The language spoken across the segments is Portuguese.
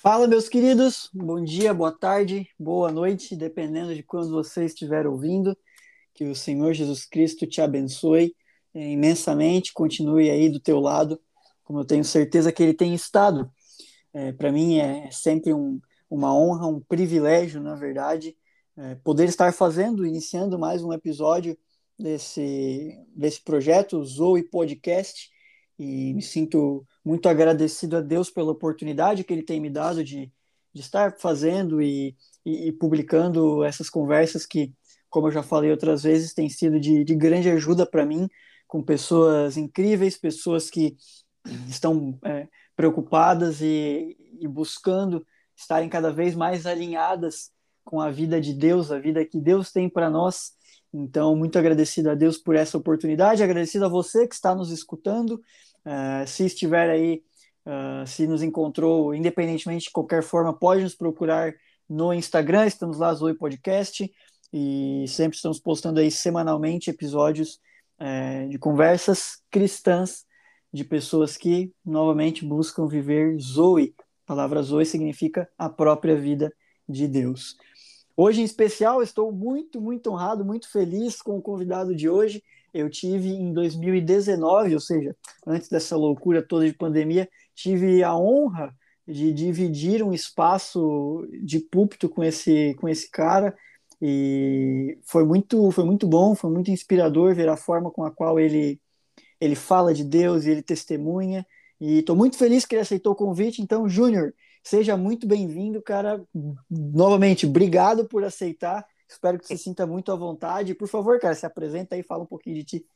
Fala, meus queridos. Bom dia, boa tarde, boa noite, dependendo de quando você estiver ouvindo. Que o Senhor Jesus Cristo te abençoe é, imensamente, continue aí do teu lado, como eu tenho certeza que ele tem estado. É, Para mim é sempre um, uma honra, um privilégio, na verdade, é, poder estar fazendo, iniciando mais um episódio desse, desse projeto, Zoe Podcast, e me sinto muito agradecido a Deus pela oportunidade que Ele tem me dado de, de estar fazendo e, e, e publicando essas conversas que, como eu já falei outras vezes, têm sido de, de grande ajuda para mim, com pessoas incríveis, pessoas que estão é, preocupadas e, e buscando estarem cada vez mais alinhadas com a vida de Deus, a vida que Deus tem para nós. Então, muito agradecido a Deus por essa oportunidade, agradecido a você que está nos escutando Uh, se estiver aí, uh, se nos encontrou, independentemente de qualquer forma, pode nos procurar no Instagram, estamos lá, Zoe Podcast, e sempre estamos postando aí semanalmente episódios uh, de conversas cristãs de pessoas que, novamente, buscam viver Zoe. A palavra Zoe significa a própria vida de Deus. Hoje, em especial, estou muito, muito honrado, muito feliz com o convidado de hoje, eu tive em 2019, ou seja, antes dessa loucura toda de pandemia, tive a honra de dividir um espaço de púlpito com esse com esse cara e foi muito foi muito bom, foi muito inspirador ver a forma com a qual ele ele fala de Deus e ele testemunha e estou muito feliz que ele aceitou o convite. Então, Júnior, seja muito bem-vindo, cara. Novamente, obrigado por aceitar. Espero que você sinta muito à vontade. Por favor, cara, se apresenta aí e fala um pouquinho de ti.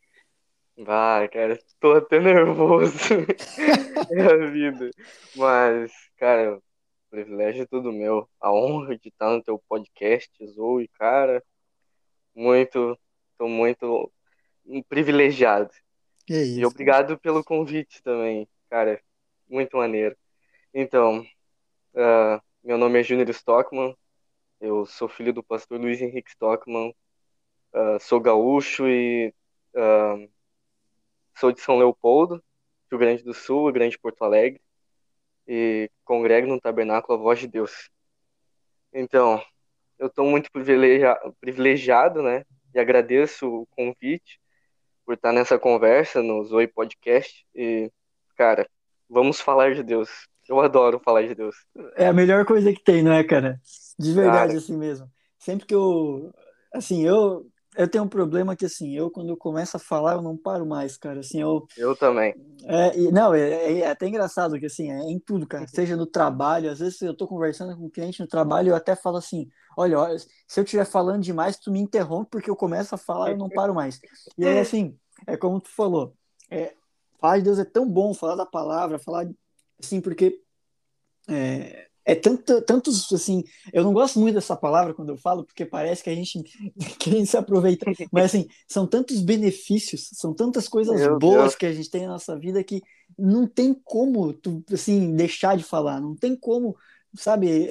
Vai, cara, tô até nervoso. é a vida. Mas, cara, o privilégio é tudo meu. A honra de estar no teu podcast, Zoe, cara. Muito, tô muito privilegiado. Que isso, e obrigado pelo convite também, cara. Muito maneiro. Então, uh, meu nome é Júnior Stockman, eu sou filho do pastor Luiz Henrique Stockman, uh, sou gaúcho e uh, sou de São Leopoldo, Rio Grande do Sul, Grande Porto Alegre, e congrego no Tabernáculo A Voz de Deus. Então, eu estou muito privilegiado, privilegiado, né? E agradeço o convite por estar nessa conversa no Zoe Podcast. E, cara, vamos falar de Deus. Eu adoro falar de Deus. É a melhor coisa que tem, não é, cara? De verdade, cara. assim mesmo. Sempre que eu. Assim, eu. Eu tenho um problema que, assim, eu, quando eu começo a falar, eu não paro mais, cara. Assim, eu. Eu também. É, e, não, é, é, até engraçado que, assim, é em tudo, cara. Seja no trabalho, às vezes eu tô conversando com um cliente no trabalho, eu até falo assim: olha, olha se eu estiver falando demais, tu me interrompe, porque eu começo a falar, eu não paro mais. E aí, assim, é como tu falou. É, falar de Deus é tão bom, falar da palavra, falar assim, porque é, é tanto, tantos, assim, eu não gosto muito dessa palavra quando eu falo, porque parece que a gente, que a gente se aproveita, mas assim, são tantos benefícios, são tantas coisas Meu boas Deus. que a gente tem na nossa vida que não tem como, tu, assim, deixar de falar, não tem como, sabe,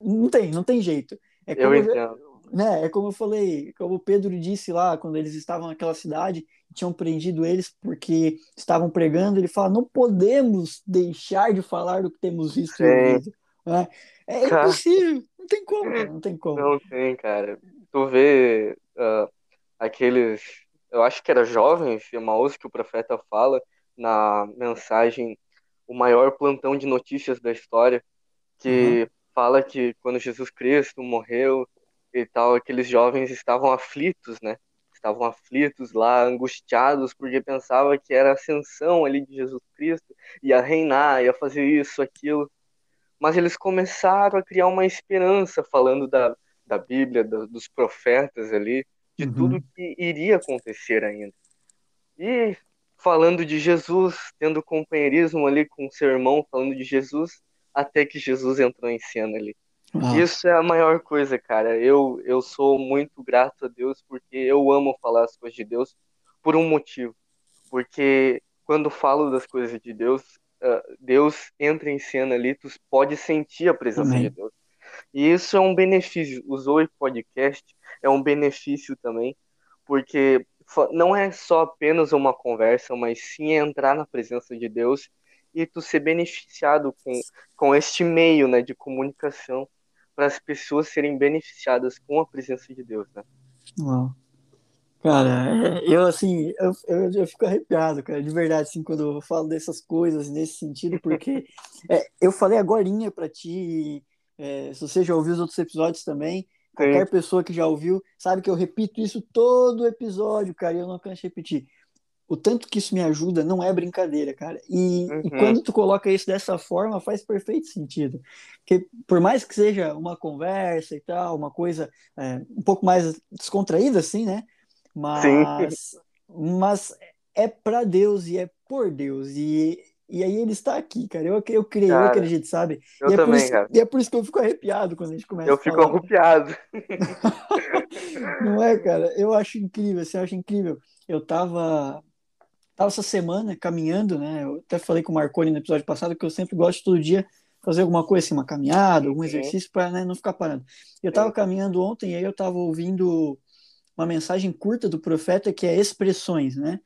não tem, não tem jeito. É como, eu entendo né, é como eu falei, como o Pedro disse lá, quando eles estavam naquela cidade, tinham prendido eles porque estavam pregando, ele fala, não podemos deixar de falar do que temos visto. Né? É cara, impossível, não tem como, não tem como. Não tem, cara. Tu vê uh, aqueles, eu acho que era jovens, Maús, que o profeta fala na mensagem O Maior Plantão de Notícias da História, que uhum. fala que quando Jesus Cristo morreu, e tal, aqueles jovens estavam aflitos, né? Estavam aflitos lá, angustiados, porque pensava que era a ascensão ali de Jesus Cristo, ia reinar, ia fazer isso, aquilo. Mas eles começaram a criar uma esperança, falando da, da Bíblia, do, dos profetas ali, de uhum. tudo que iria acontecer ainda. E falando de Jesus, tendo companheirismo ali com o seu irmão, falando de Jesus, até que Jesus entrou em cena ali. Ah. Isso é a maior coisa, cara. Eu, eu sou muito grato a Deus porque eu amo falar as coisas de Deus por um motivo. Porque quando falo das coisas de Deus, uh, Deus entra em cena ali, tu pode sentir a presença Amém. de Deus. E isso é um benefício. O Zoe Podcast é um benefício também, porque não é só apenas uma conversa, mas sim entrar na presença de Deus e tu ser beneficiado com, com este meio, né, de comunicação para as pessoas serem beneficiadas com a presença de Deus, né? Uau. Cara, eu assim, eu, eu, eu, fico arrepiado, cara, de verdade, assim, quando eu falo dessas coisas nesse sentido, porque é, eu falei agora para ti, é, se você já ouviu os outros episódios também, qualquer Sim. pessoa que já ouviu sabe que eu repito isso todo episódio, cara, e eu não canso de repetir. O tanto que isso me ajuda não é brincadeira, cara. E, uhum. e quando tu coloca isso dessa forma, faz perfeito sentido. Porque por mais que seja uma conversa e tal, uma coisa é, um pouco mais descontraída, assim, né? Mas, mas é para Deus e é por Deus. E, e aí ele está aqui, cara. Eu, eu creio, cara, eu acredito, sabe? Eu e é também, isso, cara. E é por isso que eu fico arrepiado quando a gente começa Eu fico arrepiado. Não é, cara? Eu acho incrível, assim, eu acho incrível. Eu tava, tava essa semana caminhando, né? Eu até falei com o Marconi no episódio passado que eu sempre gosto todo dia fazer alguma coisa assim, uma caminhada, algum exercício para né, não ficar parando. Eu tava caminhando ontem e aí eu tava ouvindo uma mensagem curta do profeta que é expressões, né?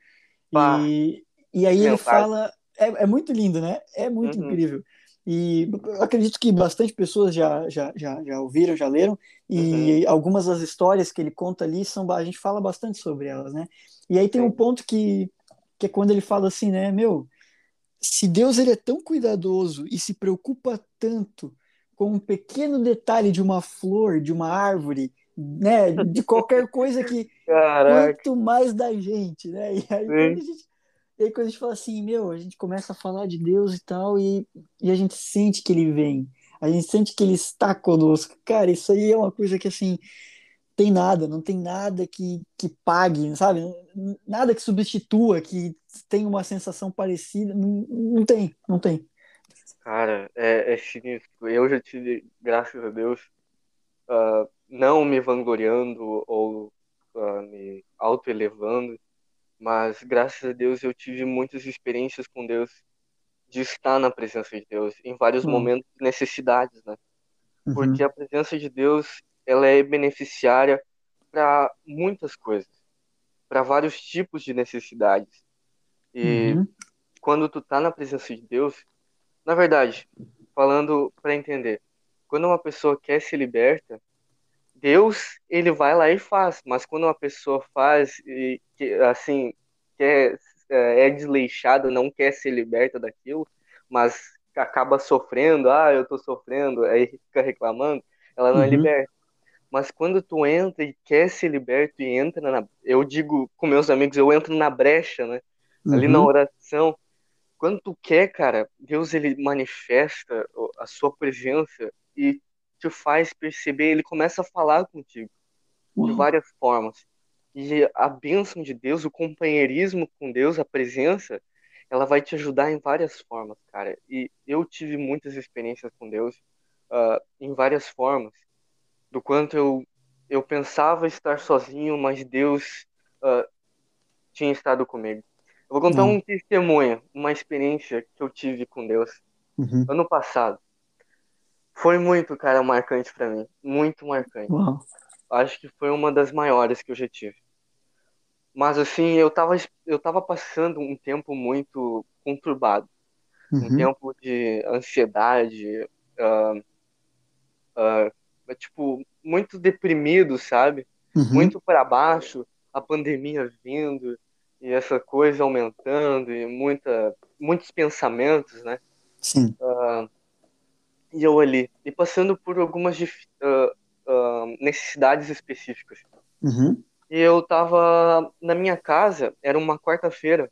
E, e aí ele fala. É, é, muito lindo, né? É muito uhum. incrível. E acredito que bastante pessoas já, já, já, já ouviram, já leram, e uhum. algumas das histórias que ele conta ali são. A gente fala bastante sobre elas, né? E aí tem um ponto que, que é quando ele fala assim, né? Meu, se Deus ele é tão cuidadoso e se preocupa tanto com um pequeno detalhe de uma flor, de uma árvore, né? De qualquer coisa que Caraca. quanto mais da gente, né? E aí, quando a gente, e aí quando a gente fala assim, meu, a gente começa a falar de Deus e tal, e, e a gente sente que ele vem, a gente sente que ele está conosco. Cara, isso aí é uma coisa que assim tem nada, não tem nada que, que pague, sabe? Nada que substitua, que tenha uma sensação parecida, não, não tem, não tem. Cara, é, é sinistro. Eu já tive, graças a Deus, uh, não me vangloriando ou uh, me autoelevando, mas graças a Deus eu tive muitas experiências com Deus de estar na presença de Deus em vários uhum. momentos de necessidades, né? Uhum. Porque a presença de Deus ela é beneficiária para muitas coisas, para vários tipos de necessidades. E uhum. quando tu tá na presença de Deus, na verdade, falando para entender, quando uma pessoa quer se liberta, Deus, ele vai lá e faz, mas quando uma pessoa faz e assim, quer, é, é desleixada, não quer ser liberta daquilo, mas acaba sofrendo, ah, eu tô sofrendo, aí fica reclamando, ela não é uhum. é liberta. Mas quando tu entra e quer ser liberto e entra na. Eu digo com meus amigos, eu entro na brecha, né? Ali uhum. na oração. Quando tu quer, cara, Deus ele manifesta a sua presença e te faz perceber, ele começa a falar contigo uhum. de várias formas. E a bênção de Deus, o companheirismo com Deus, a presença, ela vai te ajudar em várias formas, cara. E eu tive muitas experiências com Deus uh, em várias formas. Do quanto eu, eu pensava estar sozinho, mas Deus uh, tinha estado comigo. Eu vou contar uhum. um testemunho, uma experiência que eu tive com Deus uhum. ano passado. Foi muito, cara, marcante para mim. Muito marcante. Uau. Acho que foi uma das maiores que eu já tive. Mas assim, eu tava, eu tava passando um tempo muito conturbado. Uhum. Um tempo de ansiedade, uh, uh, tipo, muito deprimido, sabe? Uhum. Muito para baixo, a pandemia vindo e essa coisa aumentando e muita, muitos pensamentos, né? Sim. Uh, e eu ali, e passando por algumas uh, uh, necessidades específicas. Uhum. E eu tava na minha casa, era uma quarta-feira,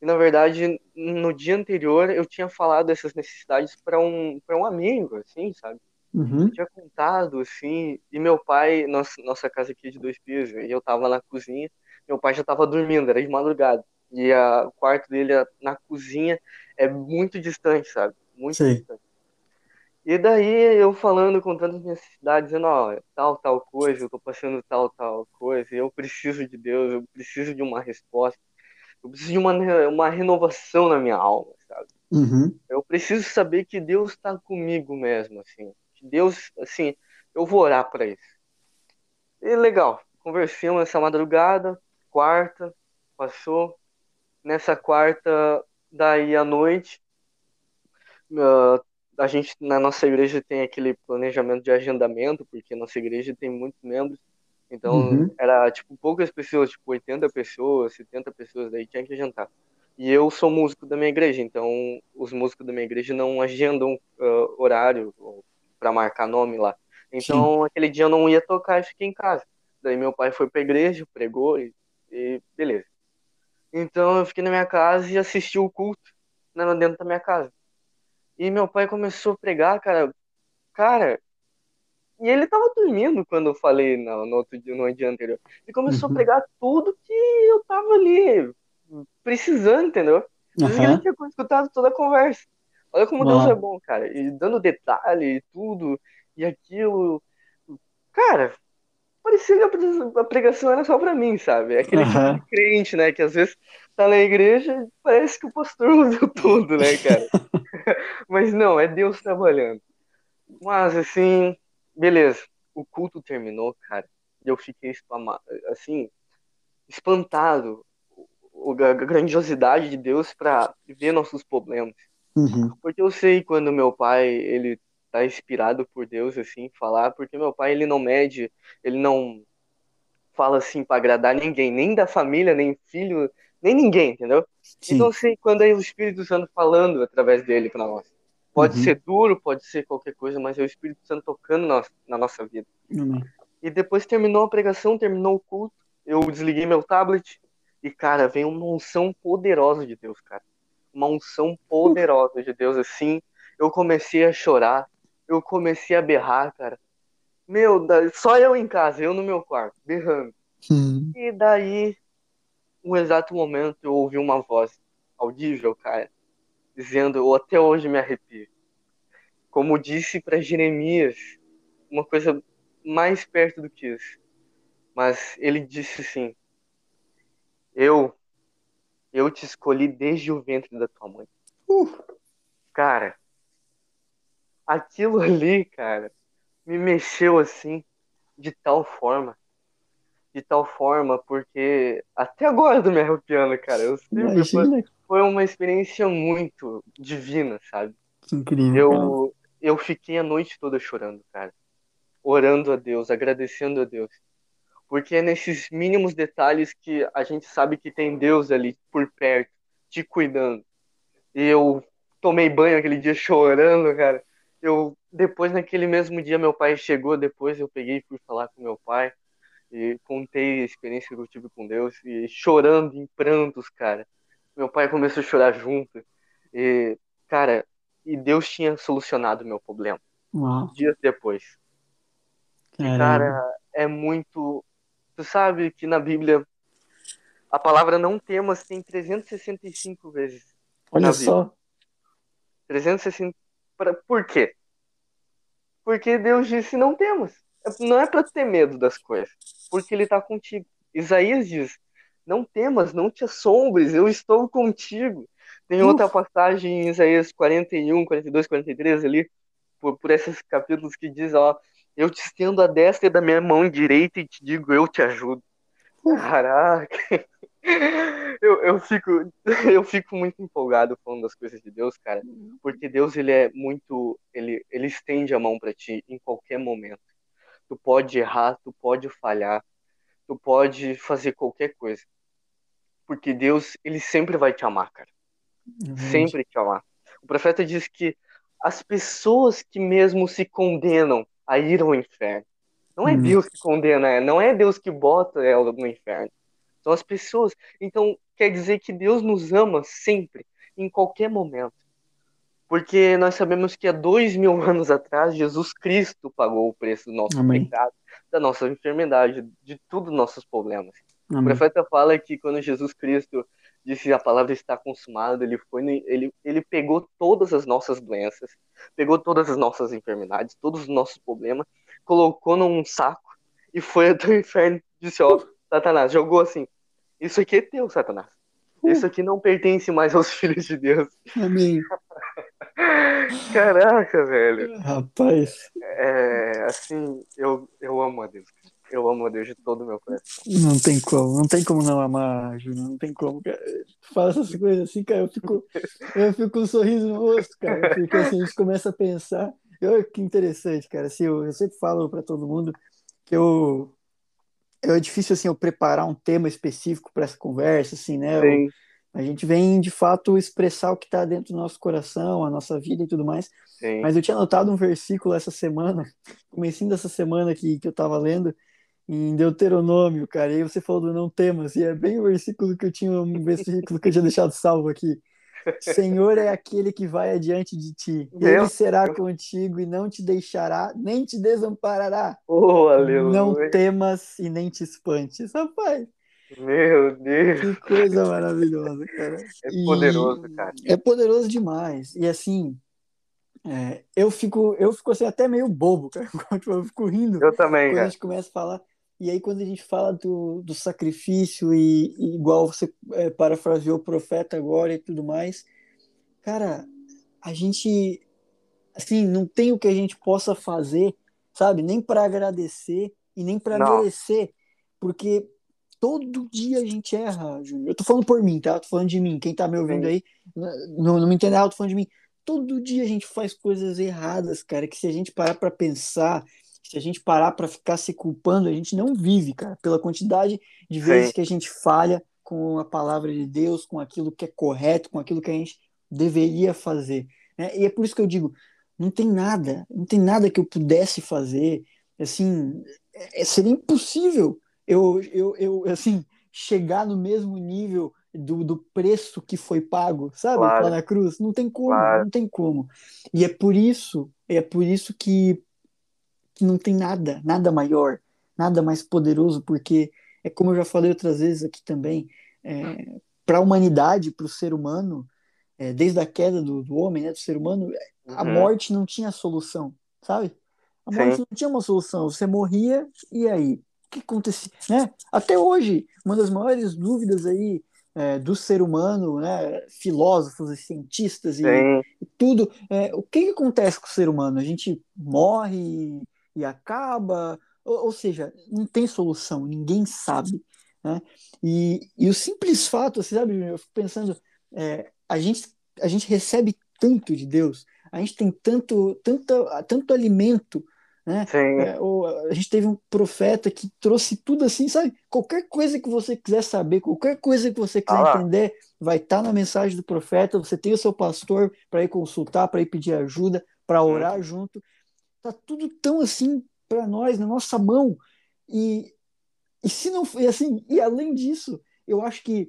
e na verdade, no dia anterior, eu tinha falado essas necessidades para um, pra um amigo, assim, sabe? Uhum. Eu tinha contado, assim, e meu pai, nossa, nossa casa aqui é de dois pisos, e eu tava na cozinha, meu pai já tava dormindo, era de madrugada. E a, o quarto dele na cozinha é muito distante, sabe? Muito Sim. distante. E daí eu falando, contando as minhas necessidades, dizendo, ó, tal, tal coisa, eu tô passando tal, tal coisa, eu preciso de Deus, eu preciso de uma resposta, eu preciso de uma, uma renovação na minha alma, sabe? Uhum. Eu preciso saber que Deus está comigo mesmo, assim, Deus, assim, eu vou orar para isso. E legal, conversamos essa madrugada, quarta, passou, nessa quarta daí à noite, uh, a gente na nossa igreja tem aquele planejamento de agendamento, porque nossa igreja tem muitos membros. Então, uhum. era tipo poucas pessoas, tipo 80 pessoas, 70 pessoas, daí tinha que agendar. E eu sou músico da minha igreja, então os músicos da minha igreja não agendam uh, horário para marcar nome lá. Então, Sim. aquele dia eu não ia tocar e fiquei em casa. Daí meu pai foi pra igreja, pregou e, e beleza. Então eu fiquei na minha casa e assisti o culto né, dentro da minha casa. E meu pai começou a pregar, cara. Cara, e ele tava dormindo quando eu falei no, no outro dia, no dia anterior. Ele começou uhum. a pregar tudo que eu tava ali precisando, entendeu? Uhum. Ele tinha escutado toda a conversa. Olha como Deus é bom, cara. E dando detalhe e tudo, e aquilo. Cara, parecia que a pregação era só pra mim, sabe? É aquele uhum. tipo de crente, né? Que às vezes tá na igreja e parece que o pastor ouviu tudo, né, cara? Mas não, é Deus trabalhando. Mas, assim, beleza. O culto terminou, cara. E eu fiquei, assim, espantado. A grandiosidade de Deus para ver nossos problemas. Uhum. Porque eu sei quando meu pai, ele tá inspirado por Deus, assim, falar, porque meu pai, ele não mede, ele não fala assim para agradar ninguém, nem da família, nem filho, nem ninguém, entendeu? Sim. Então, sei quando é o Espírito Santo falando através dele para nós. Pode uhum. ser duro, pode ser qualquer coisa, mas é o Espírito Santo tocando na, na nossa vida. Uhum. E depois terminou a pregação, terminou o culto, eu desliguei meu tablet e, cara, vem uma unção poderosa de Deus, cara. Uma unção poderosa de Deus, assim. Eu comecei a chorar, eu comecei a berrar, cara. Meu, só eu em casa, eu no meu quarto, berrando. Hum. E daí, um exato momento, eu ouvi uma voz audível, cara, dizendo, eu até hoje me arrepio. Como disse para Jeremias, uma coisa mais perto do que isso. Mas ele disse assim: Eu, eu te escolhi desde o ventre da tua mãe. Uh. Cara, aquilo ali, cara, me mexeu assim, de tal forma. De tal forma, porque até agora eu tô me arrepiando, cara. Eu sempre foi, foi, uma experiência muito divina, sabe? Incrível. Eu, eu fiquei a noite toda chorando, cara. Orando a Deus, agradecendo a Deus. Porque é nesses mínimos detalhes que a gente sabe que tem Deus ali por perto, te cuidando. E eu tomei banho aquele dia chorando, cara eu depois naquele mesmo dia meu pai chegou, depois eu peguei e fui falar com meu pai e contei a experiência que eu tive com Deus e chorando em prantos, cara. Meu pai começou a chorar junto e cara, e Deus tinha solucionado o meu problema. Uau. Dias depois. E, cara, é muito. Tu sabe que na Bíblia a palavra não temas tem 365 vezes. Olha só. 365 Pra, por quê? Porque Deus disse: não temos. Não é para ter medo das coisas, porque Ele está contigo. Isaías diz: não temas, não te assombres, eu estou contigo. Tem Uf. outra passagem em Isaías 41, 42, 43 ali, por, por esses capítulos que diz: ó, eu te estendo a destra da minha mão direita e te digo: eu te ajudo. Caraca! eu, eu, fico, eu fico muito empolgado falando das coisas de Deus, cara, porque Deus ele é muito, ele, ele estende a mão para ti em qualquer momento. Tu pode errar, tu pode falhar, tu pode fazer qualquer coisa, porque Deus ele sempre vai te amar, cara, uhum. sempre te amar. O profeta diz que as pessoas que mesmo se condenam a ir ao inferno, não é uhum. Deus que condena, não é Deus que bota ela no inferno são as pessoas. Então, quer dizer que Deus nos ama sempre, em qualquer momento. Porque nós sabemos que há dois mil anos atrás, Jesus Cristo pagou o preço do nosso Amém. pecado, da nossa enfermidade, de todos os nossos problemas. Amém. O profeta fala que quando Jesus Cristo disse a palavra está consumada, ele foi, ele, ele pegou todas as nossas doenças, pegou todas as nossas enfermidades, todos os nossos problemas, colocou num saco e foi até o inferno disse, ó, Satanás, jogou assim, isso aqui é teu, Satanás. Uh. Isso aqui não pertence mais aos filhos de Deus. Amém. Caraca, velho. Rapaz. É, assim, eu, eu amo a Deus. Eu amo a Deus de todo o meu coração. Não tem como, não tem como não amar, Júnior, não tem como. Cara. Tu fala essas coisas assim, cara, eu fico, eu fico com um sorriso no rosto, cara, porque assim, a gente começa a pensar. Eu, que interessante, cara. Assim, eu, eu sempre falo para todo mundo que eu é difícil assim eu preparar um tema específico para essa conversa, assim, né? Eu, a gente vem de fato expressar o que está dentro do nosso coração, a nossa vida e tudo mais. Sim. Mas eu tinha anotado um versículo essa semana, comecinho dessa semana que, que eu estava lendo, em Deuteronômio, cara. E aí você falou do não temas, e é bem o versículo que eu tinha, um versículo que eu tinha deixado salvo aqui. Senhor é aquele que vai adiante de ti. Ele será contigo e não te deixará, nem te desamparará. Oh, aleluia. Não temas e nem te espantes. Rapaz, meu Deus. Que coisa maravilhosa, cara. É e poderoso, cara. É poderoso demais. E assim, é, eu fico, eu fico assim, até meio bobo, cara. Eu fico rindo. Eu também, quando cara. a gente começa a falar. E aí, quando a gente fala do, do sacrifício, e, e igual você é, parafraseou o profeta agora e tudo mais, cara, a gente, assim, não tem o que a gente possa fazer, sabe? Nem para agradecer e nem para merecer, porque todo dia a gente erra, Júnior. Eu tô falando por mim, tá? Eu tô falando de mim. Quem tá me ouvindo aí, não, não me entende, eu tô falando de mim. Todo dia a gente faz coisas erradas, cara, que se a gente parar para pensar, se a gente parar para ficar se culpando, a gente não vive, cara, pela quantidade de vezes Sim. que a gente falha com a palavra de Deus, com aquilo que é correto, com aquilo que a gente deveria fazer. Né? E é por isso que eu digo, não tem nada, não tem nada que eu pudesse fazer, assim, é, seria impossível eu, eu, eu assim, chegar no mesmo nível do, do preço que foi pago, sabe? Claro. Lá na cruz. Não tem como, claro. não tem como. E é por isso, é por isso que, que não tem nada, nada maior, nada mais poderoso, porque é como eu já falei outras vezes aqui também, é, para a humanidade, para o ser humano, é, desde a queda do, do homem, né, do ser humano, a uhum. morte não tinha solução, sabe? A morte Sim. não tinha uma solução. Você morria e aí? que acontecia, né? Até hoje, uma das maiores dúvidas aí é, do ser humano, né? Filósofos e cientistas e, e tudo, é, o que, que, acontece com o ser humano? A gente morre e, acaba, ou, ou, seja, não tem solução, ninguém sabe, né? E, e o simples fato, você sabe, eu fico pensando, é, a gente a gente recebe tanto de Deus, a gente tem tanto tanto, tanto alimento né? É, ou, a gente teve um profeta que trouxe tudo assim, sabe? Qualquer coisa que você quiser saber, qualquer coisa que você quiser ah, entender, vai estar tá na mensagem do profeta. Você tem o seu pastor para ir consultar, para ir pedir ajuda, para orar junto. Tá tudo tão assim para nós, na nossa mão. E, e se não foi assim, e além disso, eu acho que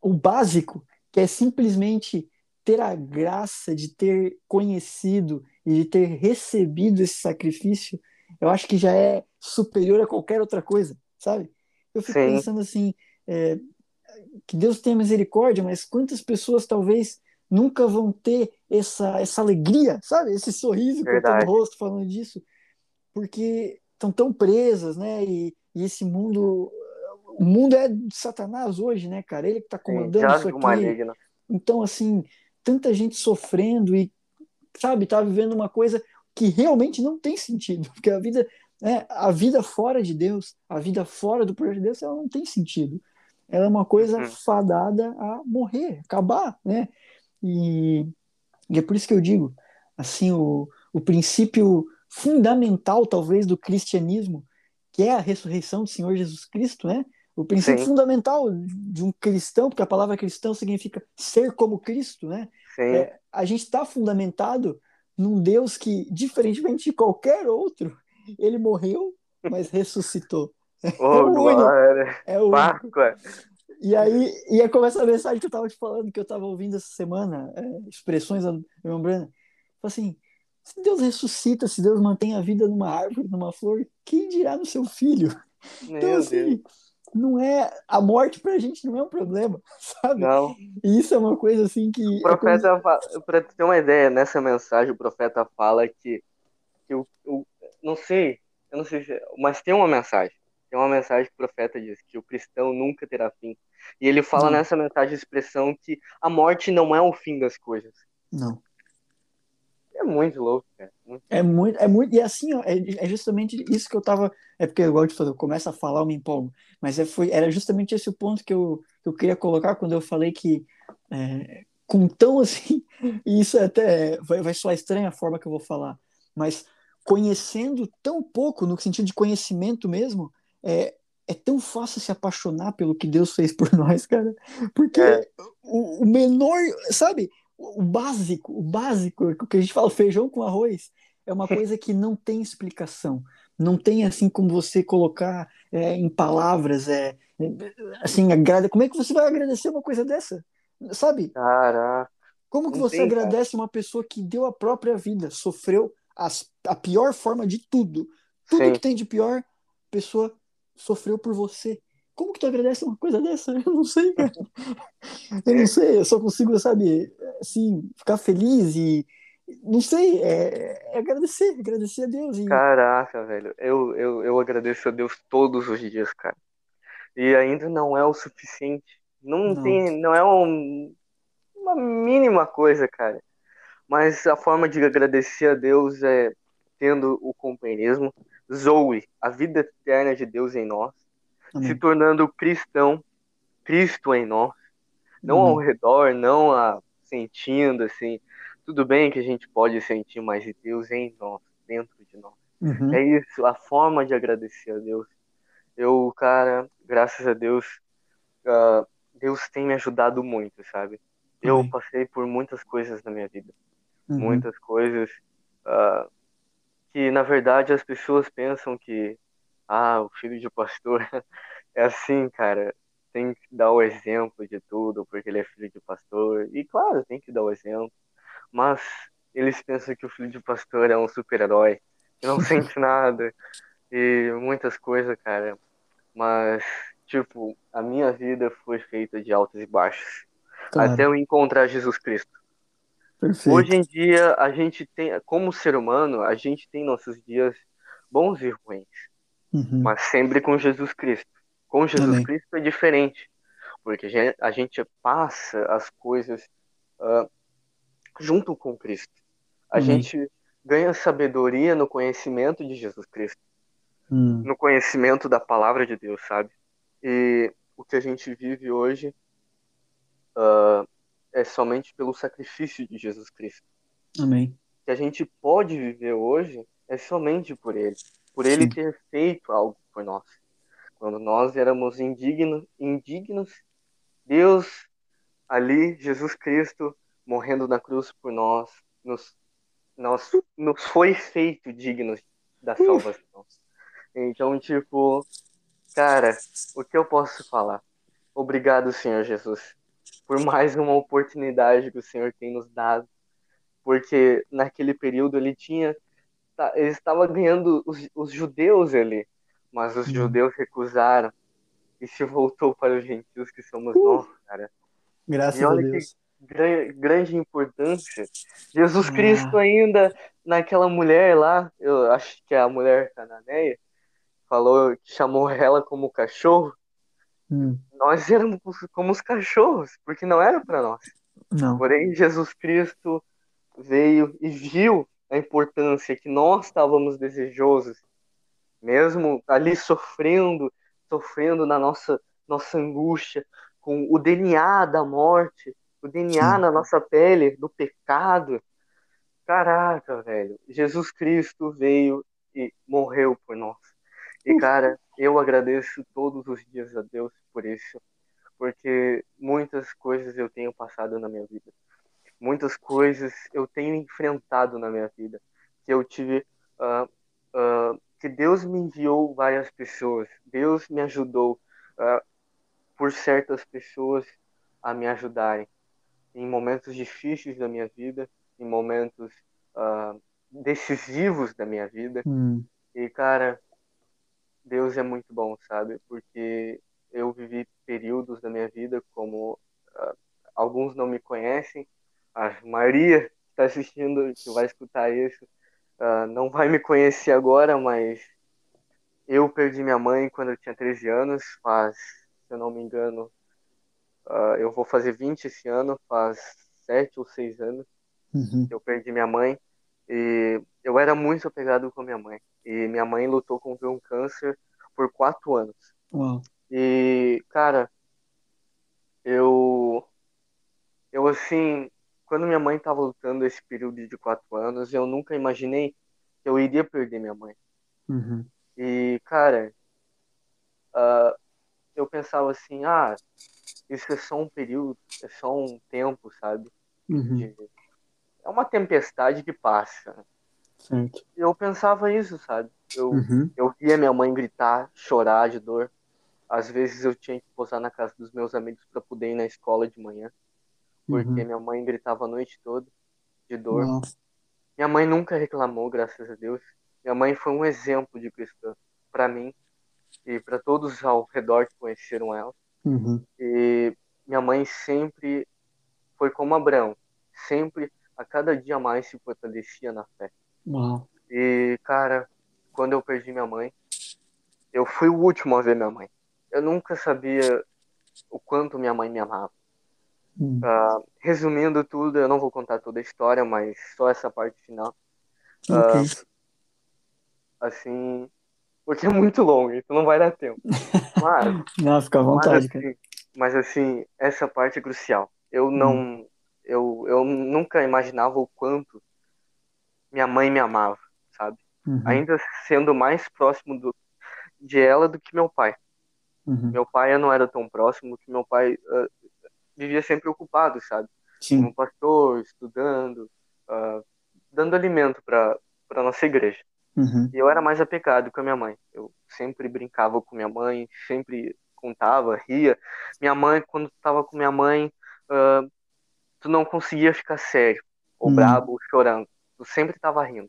o básico, que é simplesmente ter a graça de ter conhecido e de ter recebido esse sacrifício, eu acho que já é superior a qualquer outra coisa, sabe? Eu fico Sim. pensando assim, é, que Deus tenha misericórdia, mas quantas pessoas talvez nunca vão ter essa, essa alegria, sabe? Esse sorriso com o rosto falando disso, porque estão tão presas, né? E, e, esse mundo, o mundo é de Satanás hoje, né, cara? Ele que está comandando Sim, isso aqui. Maligno. Então, assim, tanta gente sofrendo e, sabe, tá vivendo uma coisa que realmente não tem sentido, porque a vida, né, a vida fora de Deus, a vida fora do projeto de Deus, ela não tem sentido. Ela é uma coisa uhum. fadada a morrer, acabar, né? E, e é por isso que eu digo, assim, o, o princípio fundamental, talvez, do cristianismo, que é a ressurreição do Senhor Jesus Cristo, né? O princípio Sim. fundamental de um cristão, porque a palavra cristão significa ser como Cristo, né? É, a gente está fundamentado num Deus que, diferentemente de qualquer outro, ele morreu, mas ressuscitou. Oh, é o único. É o único. É. E aí, e aí começa a mensagem que eu estava te falando, que eu estava ouvindo essa semana, é, expressões da assim, se Deus ressuscita, se Deus mantém a vida numa árvore, numa flor, quem dirá no seu filho? Meu então, assim, Deus não é a morte pra gente não é um problema, sabe? Não. E isso é uma coisa assim que o profeta é como... para ter uma ideia, nessa mensagem o profeta fala que que o, o não sei, eu não sei se, mas tem uma mensagem. Tem uma mensagem que o profeta diz que o cristão nunca terá fim. E ele fala não. nessa mensagem a expressão que a morte não é o fim das coisas. Não. é muito louco, cara. Muito é muito, é muito, e assim, ó, é, é, justamente isso que eu tava, é porque eu gosto de fazer, eu começo a falar, eu me empolgo, mas é, foi, era justamente esse o ponto que eu, que eu queria colocar quando eu falei que é, com tão assim, e isso é até vai, vai soar estranha a forma que eu vou falar, mas conhecendo tão pouco, no sentido de conhecimento mesmo, é, é tão fácil se apaixonar pelo que Deus fez por nós, cara. Porque é. o, o, menor, sabe, o básico, o básico, o que a gente fala, feijão com arroz, é uma coisa que não tem explicação. Não tem assim como você colocar é, em palavras, é, assim, agrada. Como é que você vai agradecer uma coisa dessa? Sabe? Caraca. Como que você agradece cara. uma pessoa que deu a própria vida, sofreu as, a pior forma de tudo? Tudo Sim. que tem de pior, pessoa sofreu por você. Como que tu agradece uma coisa dessa? Eu não sei, cara. Eu não sei, eu só consigo, sabe, assim, ficar feliz e. Não sei, é, é agradecer, agradecer a Deus. E... Caraca, velho, eu, eu, eu agradeço a Deus todos os dias, cara. E ainda não é o suficiente não, não. tem, não é um, uma mínima coisa, cara. Mas a forma de agradecer a Deus é tendo o companheirismo, Zoe, a vida eterna de Deus em nós, Amém. se tornando cristão, Cristo em nós, não ao redor, não a sentindo assim. Tudo bem que a gente pode sentir mais de Deus em nós, dentro de nós. Uhum. É isso, a forma de agradecer a Deus. Eu, cara, graças a Deus, uh, Deus tem me ajudado muito, sabe? Eu uhum. passei por muitas coisas na minha vida. Uhum. Muitas coisas uh, que, na verdade, as pessoas pensam que, ah, o filho de pastor é assim, cara. Tem que dar o exemplo de tudo, porque ele é filho de pastor. E, claro, tem que dar o exemplo. Mas eles pensam que o filho de pastor é um super-herói, que não sente nada. E muitas coisas, cara. Mas tipo, a minha vida foi feita de altos e baixos. Claro. Até eu encontrar Jesus Cristo. Perfeito. Hoje em dia, a gente tem, como ser humano, a gente tem nossos dias bons e ruins. Uhum. Mas sempre com Jesus Cristo. Com Jesus Amém. Cristo é diferente. Porque a gente passa as coisas uh, junto com Cristo. A Amém. gente ganha sabedoria no conhecimento de Jesus Cristo. Hum. No conhecimento da palavra de Deus, sabe? E o que a gente vive hoje uh, é somente pelo sacrifício de Jesus Cristo. Amém. Que a gente pode viver hoje é somente por Ele, por Ele Sim. ter feito algo por nós. Quando nós éramos indignos, indignos, Deus ali, Jesus Cristo, morrendo na cruz por nós, nos, nós, nos foi feito dignos da salvação. Então, tipo, Cara, o que eu posso falar? Obrigado, Senhor Jesus, por mais uma oportunidade que o Senhor tem nos dado. Porque naquele período ele tinha. Tá, ele estava ganhando os, os judeus ali, mas os judeus recusaram e se voltou para os gentios que somos uh, nós, cara. Graças a Deus. Grande, grande importância. Jesus ah. Cristo ainda naquela mulher lá, eu acho que é a mulher cananeia, falou que chamou ela como cachorro, hum. nós éramos como os cachorros, porque não era para nós. Não. Porém, Jesus Cristo veio e viu a importância que nós estávamos desejosos, mesmo ali sofrendo, sofrendo na nossa nossa angústia, com o DNA da morte, o DNA Sim. na nossa pele do pecado. Caraca, velho, Jesus Cristo veio e morreu por nós. E, cara, eu agradeço todos os dias a Deus por isso, porque muitas coisas eu tenho passado na minha vida. Muitas coisas eu tenho enfrentado na minha vida. Que eu tive. Uh, uh, que Deus me enviou várias pessoas. Deus me ajudou uh, por certas pessoas a me ajudarem em momentos difíceis da minha vida, em momentos decisivos da minha vida. Hum. E, cara, Deus é muito bom, sabe? Porque eu vivi períodos da minha vida como uh, alguns não me conhecem, a Maria que está assistindo, que vai escutar isso, uh, não vai me conhecer agora, mas eu perdi minha mãe quando eu tinha 13 anos, faz, se eu não me engano, uh, eu vou fazer 20 esse ano, faz 7 ou 6 anos uhum. que eu perdi minha mãe. E eu era muito apegado com a minha mãe. E minha mãe lutou contra um câncer por quatro anos. Uau. E, cara, eu. Eu, assim, quando minha mãe estava lutando esse período de quatro anos, eu nunca imaginei que eu iria perder minha mãe. Uhum. E, cara, uh, eu pensava assim, ah, isso é só um período, é só um tempo, sabe? Uhum. De... É uma tempestade que passa. Certo. Eu pensava isso, sabe? Eu, Uhum. eu via minha mãe gritar, chorar de dor. Às vezes eu tinha que posar na casa dos meus amigos para poder ir na escola de manhã, porque Uhum. minha mãe gritava a noite toda de dor. Uau. Minha mãe nunca reclamou, graças a Deus. Minha mãe foi um exemplo de cristã para mim e para todos ao redor que conheceram ela. Uhum. E minha mãe sempre foi como Abraão, sempre a cada dia mais se fortalecia na fé. Uau. E cara, quando eu perdi minha mãe, eu fui o último a ver minha mãe. Eu nunca sabia o quanto minha mãe me amava. Uhum. Ah, resumindo tudo, eu não vou contar toda a história, mas só essa parte final. Ok. Assim, porque é muito longo, então não vai dar tempo. Mas, Não, fica à mas, vontade, cara. assim, mas assim, essa parte é crucial. Eu não, eu, eu nunca imaginava o quanto minha mãe me amava, sabe? Uhum. Ainda sendo mais próximo do, de ela do que meu pai. Uhum. Meu pai eu não era tão próximo, que meu pai ah, vivia sempre ocupado, sabe? Sim. Como pastor, estudando, ah, dando alimento para para nossa igreja. Uhum. E eu era mais apegado com a minha mãe. Eu sempre brincava com minha mãe, sempre contava, ria. Minha mãe, quando tu tava com minha mãe, ah, tu não conseguia ficar sério, ou Hum. brabo, ou chorando. Tu sempre tava rindo.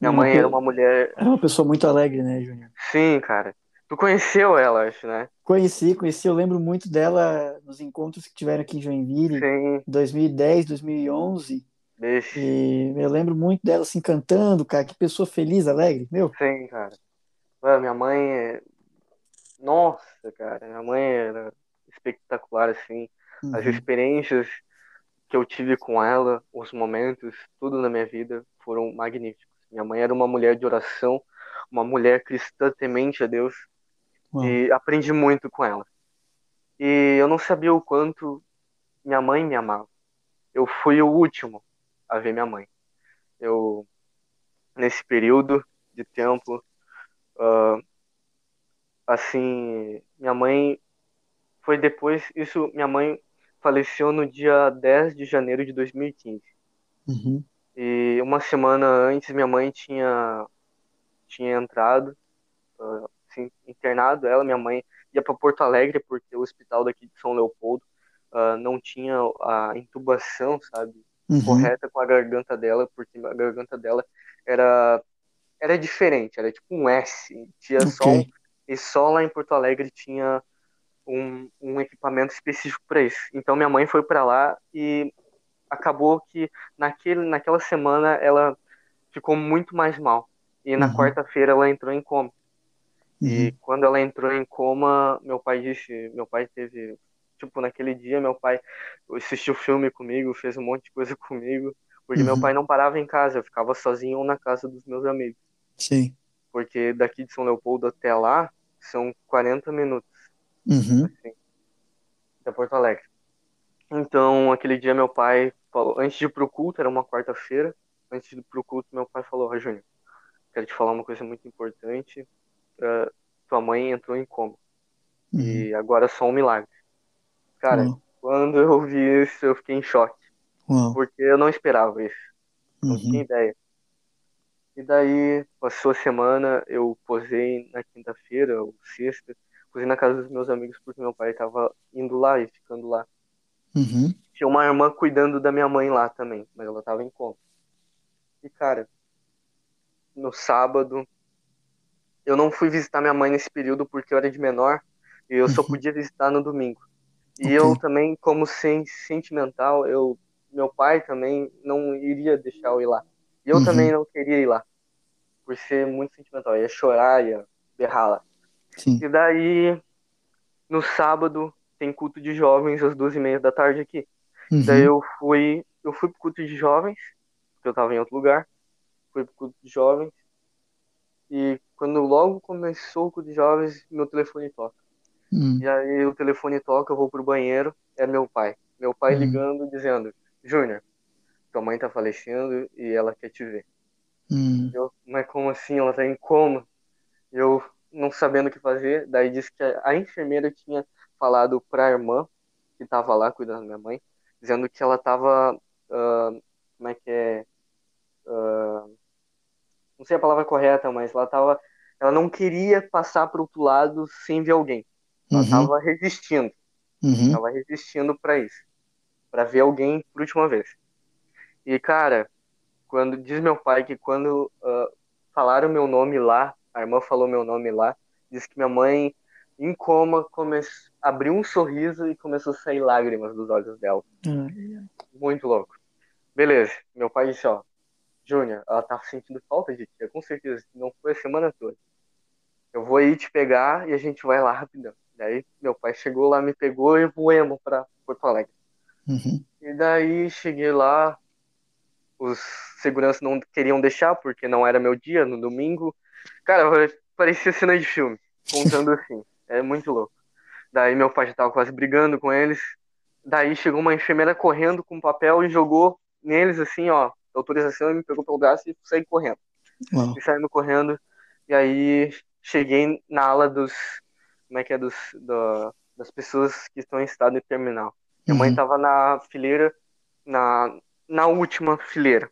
Minha mãe era uma mulher. Era uma pessoa muito alegre, né, Júnior? Sim, cara. Tu conheceu ela, acho, né? Conheci, conheci, eu lembro muito dela nos encontros que tiveram aqui em Joinville, Sim, 2010, 2011, deixa. e eu lembro muito dela assim cantando, cara, que pessoa feliz, alegre, meu. Sim, cara. Mano, minha mãe é. Nossa, cara. Minha mãe era espetacular, assim. As Uhum. experiências que eu tive com ela, os momentos, tudo na minha vida foram magníficos. Minha mãe era uma mulher de oração, uma mulher cristã temente a Deus, Uau. e aprendi muito com ela. E eu não sabia o quanto minha mãe me amava. Eu fui o último a ver minha mãe. Eu, nesse período de tempo, ah, assim, minha mãe foi depois, isso, minha mãe faleceu no dia 10 de janeiro de 2015. Uhum. E uma semana antes minha mãe tinha tinha entrado, ah, assim, internado ela, minha mãe ia para Porto Alegre porque o hospital daqui de São Leopoldo ah, não tinha a intubação, sabe, Uhum. correta com a garganta dela, porque a garganta dela era era diferente, era tipo um S, tinha só um, Ok. e só lá em Porto Alegre tinha um, um equipamento específico para isso. Então minha mãe foi para lá e acabou que naquele, naquela semana ela ficou muito mais mal. E na Uhum. quarta-feira ela entrou em coma. E Uhum. quando ela entrou em coma, meu pai disse, meu pai teve, tipo, naquele dia meu pai assistiu filme comigo, fez um monte de coisa comigo, porque meu Uhum. pai não parava em casa, eu ficava sozinho ou na casa dos meus amigos. Sim. Porque daqui de São Leopoldo até lá são 40 minutos. Uhum. assim, até Porto Alegre. Então, aquele dia meu pai falou, antes de ir pro culto, era uma quarta-feira, antes de ir pro culto, meu pai falou, ó, Júnior, quero te falar uma coisa muito importante, ah, tua mãe entrou em coma, Uhum. e agora é só um milagre. Cara, Uau. quando eu vi isso, eu fiquei em choque, Uau. porque eu não esperava isso, não tinha Uhum. ideia. E daí, passou a semana, eu posei na quinta-feira, ou sexta, posei na casa dos meus amigos, porque meu pai tava indo lá e ficando lá. Uhum. Tinha uma irmã cuidando da minha mãe lá também, mas ela tava em coma. E, cara, no sábado, eu não fui visitar minha mãe nesse período porque eu era de menor e eu só Uhum. podia visitar no domingo. E Ok. eu também, como sen- sentimental, eu, meu pai também não iria deixar eu ir lá. E eu Uhum. também não queria ir lá, por ser muito sentimental. Eu ia chorar, ia berrar lá. Sim. E daí, no sábado, tem culto de jovens às duas e meia da tarde aqui. Daí Uhum. eu fui, eu fui pro culto de jovens, porque eu tava em outro lugar. foi pro culto de jovens. E quando logo começou o culto de jovens, meu telefone toca. Hum. E aí o telefone toca, eu vou pro banheiro, é meu pai. Meu pai Hum. ligando, dizendo, Júnior, tua mãe tá falecendo e ela quer te ver. Hum. Eu, mas como assim? Ela tá em coma. Eu não sabendo o que fazer, daí disse que a, a enfermeira tinha falado pra irmã, que tava lá cuidando da minha mãe, dizendo que ela tava, ah, como é que é, Ah, não sei a palavra correta, mas ela tava, ela não queria passar pro outro lado sem ver alguém. Ela Uhum. tava resistindo, Uhum. tava resistindo pra isso, Pra ver alguém por última vez. E cara, quando diz meu pai que quando ah, falaram meu nome lá, a irmã falou meu nome lá, disse que minha mãe em coma come... abriu um sorriso e começou a sair lágrimas dos olhos dela. Muito louco. Beleza, meu pai disse, ó, Júnior, ela tá sentindo falta de ti, com certeza, não foi a semana toda. Eu vou aí te pegar e a gente vai lá rapidão. Daí meu pai chegou lá, me pegou e voemos pra Porto Alegre. Uhum. E daí cheguei lá, os seguranças não queriam deixar porque não era meu dia, no domingo. Cara, parecia cena de filme, contando assim. É muito louco. Daí meu pai já tava quase brigando com eles. Daí chegou uma enfermeira correndo com papel e jogou neles assim, ó, autorização, e me pegou pelo braço e saí correndo. Uau. E saímos correndo. E aí cheguei na ala dos. Como é que é? Dos, da- das pessoas que estão em estado terminal. Minha mãe Uhum. tava na fileira, na, na última fileira,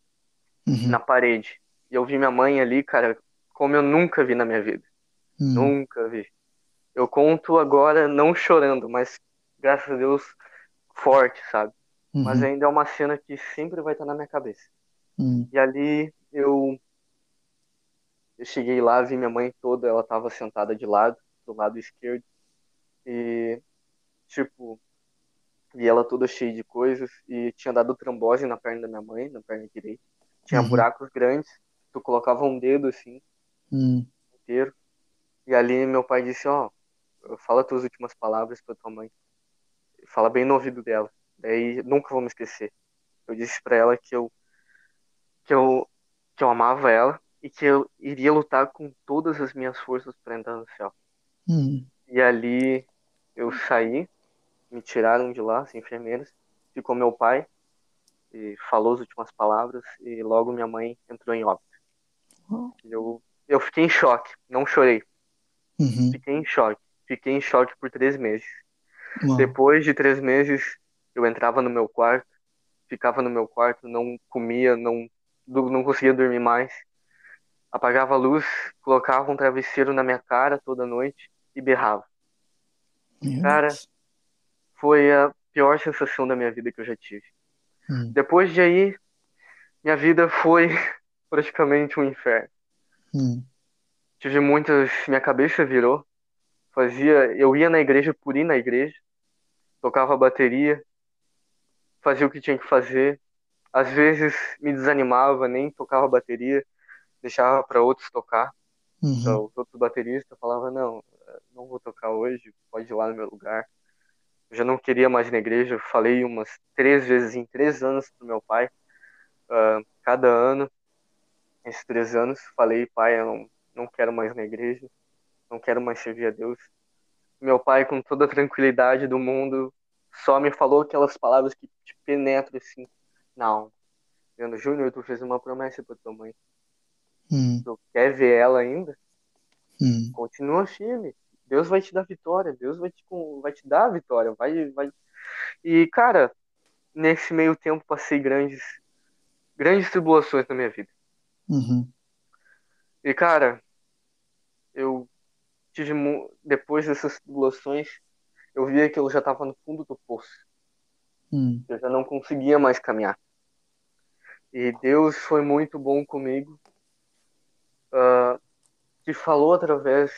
Uhum. na parede. E eu vi minha mãe ali, cara, como eu nunca vi na minha vida. Uhum. Nunca vi. Eu conto agora não chorando, mas graças a Deus forte, sabe? Mas Uhum. ainda é uma cena que sempre vai estar na minha cabeça. Uhum. E ali eu eu cheguei lá, vi minha mãe toda, ela tava sentada de lado, do lado esquerdo. E tipo, vi ela toda cheia de coisas e tinha dado trombose na perna da minha mãe, na perna direita. Tinha Uhum. buracos grandes, tu colocava um dedo assim, Uhum. inteiro. E ali meu pai disse, ó, fala tuas últimas palavras pra tua mãe. Fala bem no ouvido dela. Daí nunca vou me esquecer. Eu disse pra ela que eu que eu que eu amava ela e que eu iria lutar com todas as minhas forças pra entrar no céu. Uhum. E ali eu saí, me tiraram de lá, as enfermeiras, ficou meu pai e falou as últimas palavras e logo minha mãe entrou em óbito. Uau. Eu eu fiquei em choque, não chorei. Uhum. Fiquei em choque. Fiquei em choque por três meses. Uau. Depois de três meses, eu entrava no meu quarto, ficava no meu quarto, não comia, não, não conseguia dormir mais. Apagava a luz, colocava um travesseiro na minha cara toda noite e berrava. Meu Cara, Deus. Foi a pior sensação da minha vida que eu já tive. Uhum. Depois de aí, minha vida foi praticamente um inferno. Uhum. Tive muitas. Minha cabeça virou. Fazia. Eu ia na igreja por ir na igreja. Tocava bateria. Fazia o que tinha que fazer. Às vezes me desanimava, nem tocava bateria. Deixava para outros tocar. Uhum. Então, os outros bateristas falavam: Não, não vou tocar hoje. Pode ir lá no meu lugar. Eu já não queria mais ir na igreja. Eu falei umas três vezes em três anos pro meu pai. ah, cada ano, esses três anos, falei: Pai, eu não, não quero mais na igreja. Não quero mais servir a Deus. Meu pai, com toda a tranquilidade do mundo, só me falou aquelas palavras que te penetram assim na alma. Dizendo, Júnior, tu fez uma promessa pra tua mãe. Uhum. Tu quer ver ela ainda? Uhum. Continua firme. Deus vai te dar vitória. Deus vai te, vai te dar a vitória. Vai, vai... E, cara, nesse meio tempo passei grandes, grandes tribulações na minha vida. Uhum. E, cara, eu tive, depois dessas tribulações, eu via que eu já estava no fundo do poço. Uhum. Eu já não conseguia mais caminhar. E Deus foi muito bom comigo, que falou através